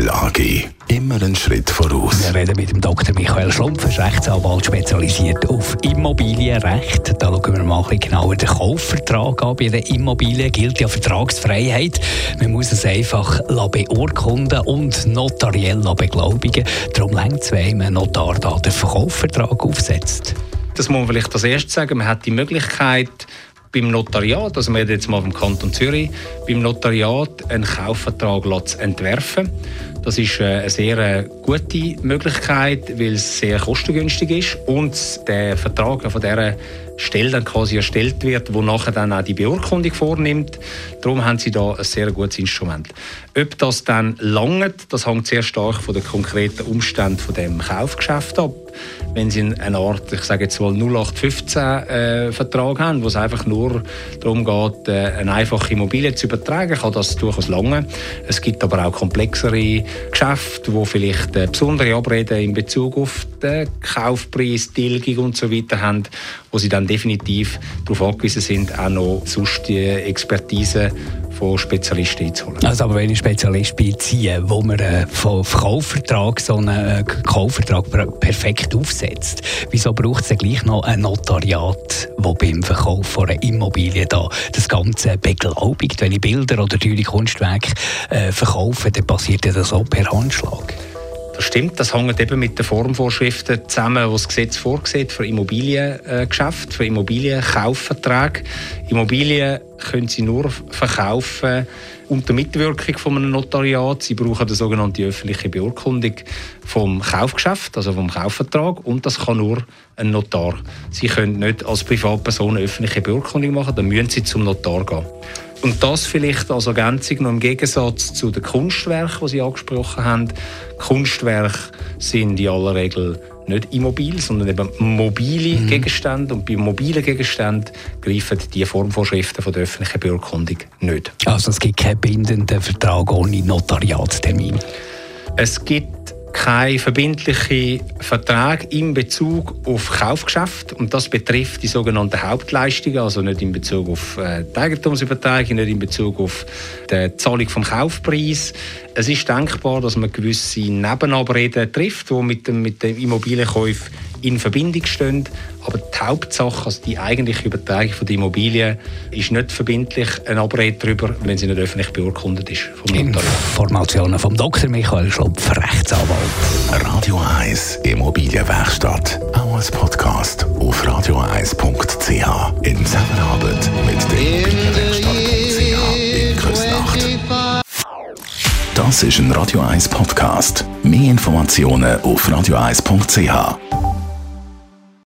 Göbel AG. Immer einen Schritt voraus. Wir reden mit dem Dr. Michael Schlumpf, ist Rechtsanwalt spezialisiert auf Immobilienrecht. Da schauen wir mal ein bisschen genauer den Kaufvertrag an. Bei der Immobilie gilt ja Vertragsfreiheit. Man muss es einfach beurkunden und notariell beglaubigen. Darum längt es, wenn ein Notar da den Kaufvertrag aufsetzt. Das muss man vielleicht als erstes sagen. Man hat die Möglichkeit, beim Notariat, also wir jetzt mal vom Kanton Zürich, beim Notariat einen Kaufvertrag entwerfen. Das ist äh, eine sehr äh, gute Möglichkeit, weil es sehr kostengünstig ist und der Vertrag von dieser Stelle dann quasi erstellt wird, wo nachher dann auch die Beurkundung vornimmt. Darum haben sie da ein sehr gutes Instrument. Ob das dann langt, das hängt sehr stark von den konkreten Umständen von dem Kaufgeschäft ab. Wenn Sie eine Art, ich sage jetzt mal 0815 äh, haben, wo es einfach nur darum geht, äh, eine einfache Immobilie zu übertragen, kann das durchaus lange. Es gibt aber auch komplexere Geschäfte, wo vielleicht äh, besondere Abreden in Bezug auf den Kaufpreis, Tilgung und so weiter haben, wo sie dann definitiv darauf angewiesen sind, auch noch sonst die Expertise von Spezialisten einzuholen. Also aber wenn ich Spezialist beziehe, wo man äh, Kaufvertrag so einen äh, Kaufvertrag perfekt aufsetzt, wieso braucht es dann gleich noch ein Notariat, das beim Verkauf von einer Immobilie da das Ganze beglaubigt? Wenn ich Bilder oder teure Kunstwerke äh, verkaufe, dann passiert das auch per Handschlag. Das stimmt, das hängt eben mit den Formvorschriften zusammen, die das Gesetz vorsieht für Immobiliengeschäfte, für Immobilienkaufverträge. Immobilien können Sie nur verkaufen unter Mitwirkung von einem Notariat. Sie brauchen die sogenannte öffentliche Beurkundung vom Kaufgeschäft, also vom Kaufvertrag, und das kann nur ein Notar. Sie können nicht als Privatperson eine öffentliche Beurkundung machen, dann müssen Sie zum Notar gehen. Und das vielleicht als Ergänzung noch im Gegensatz zu den Kunstwerken, die Sie angesprochen haben. Kunstwerke sind in aller Regel nicht immobil, sondern eben mobile mhm. Gegenstände. Und bei mobilen Gegenständen greifen die Formvorschriften von der öffentlichen Beurkundung nicht. Also es gibt keinen bindenden Vertrag ohne Notariatstermin? Es gibt keine verbindlichen Verträge in Bezug auf Kaufgeschäft und das betrifft die sogenannten Hauptleistungen, also nicht in Bezug auf äh, die Eigentumsübertragung, nicht in Bezug auf die Zahlung vom Kaufpreis. Es ist denkbar, dass man gewisse Nebenabreden trifft, die mit dem, mit dem Immobilienkäufen in Verbindung stehen. Aber die Hauptsache, also die eigentliche Übertragung von der Immobilie, ist nicht verbindlich ein Abrede darüber, wenn sie nicht öffentlich beurkundet ist. Vom Informationen vom Dr. Michael Schlopf, Rechtsanwalt. Radio 1 Immobilienwerkstatt. Auch als Podcast auf radio1.ch. In Zusammenarbeit mit der Immobilienwerkstatt.ch in Küsnacht. Das ist ein Radio 1 Podcast. Mehr Informationen auf radio1.ch.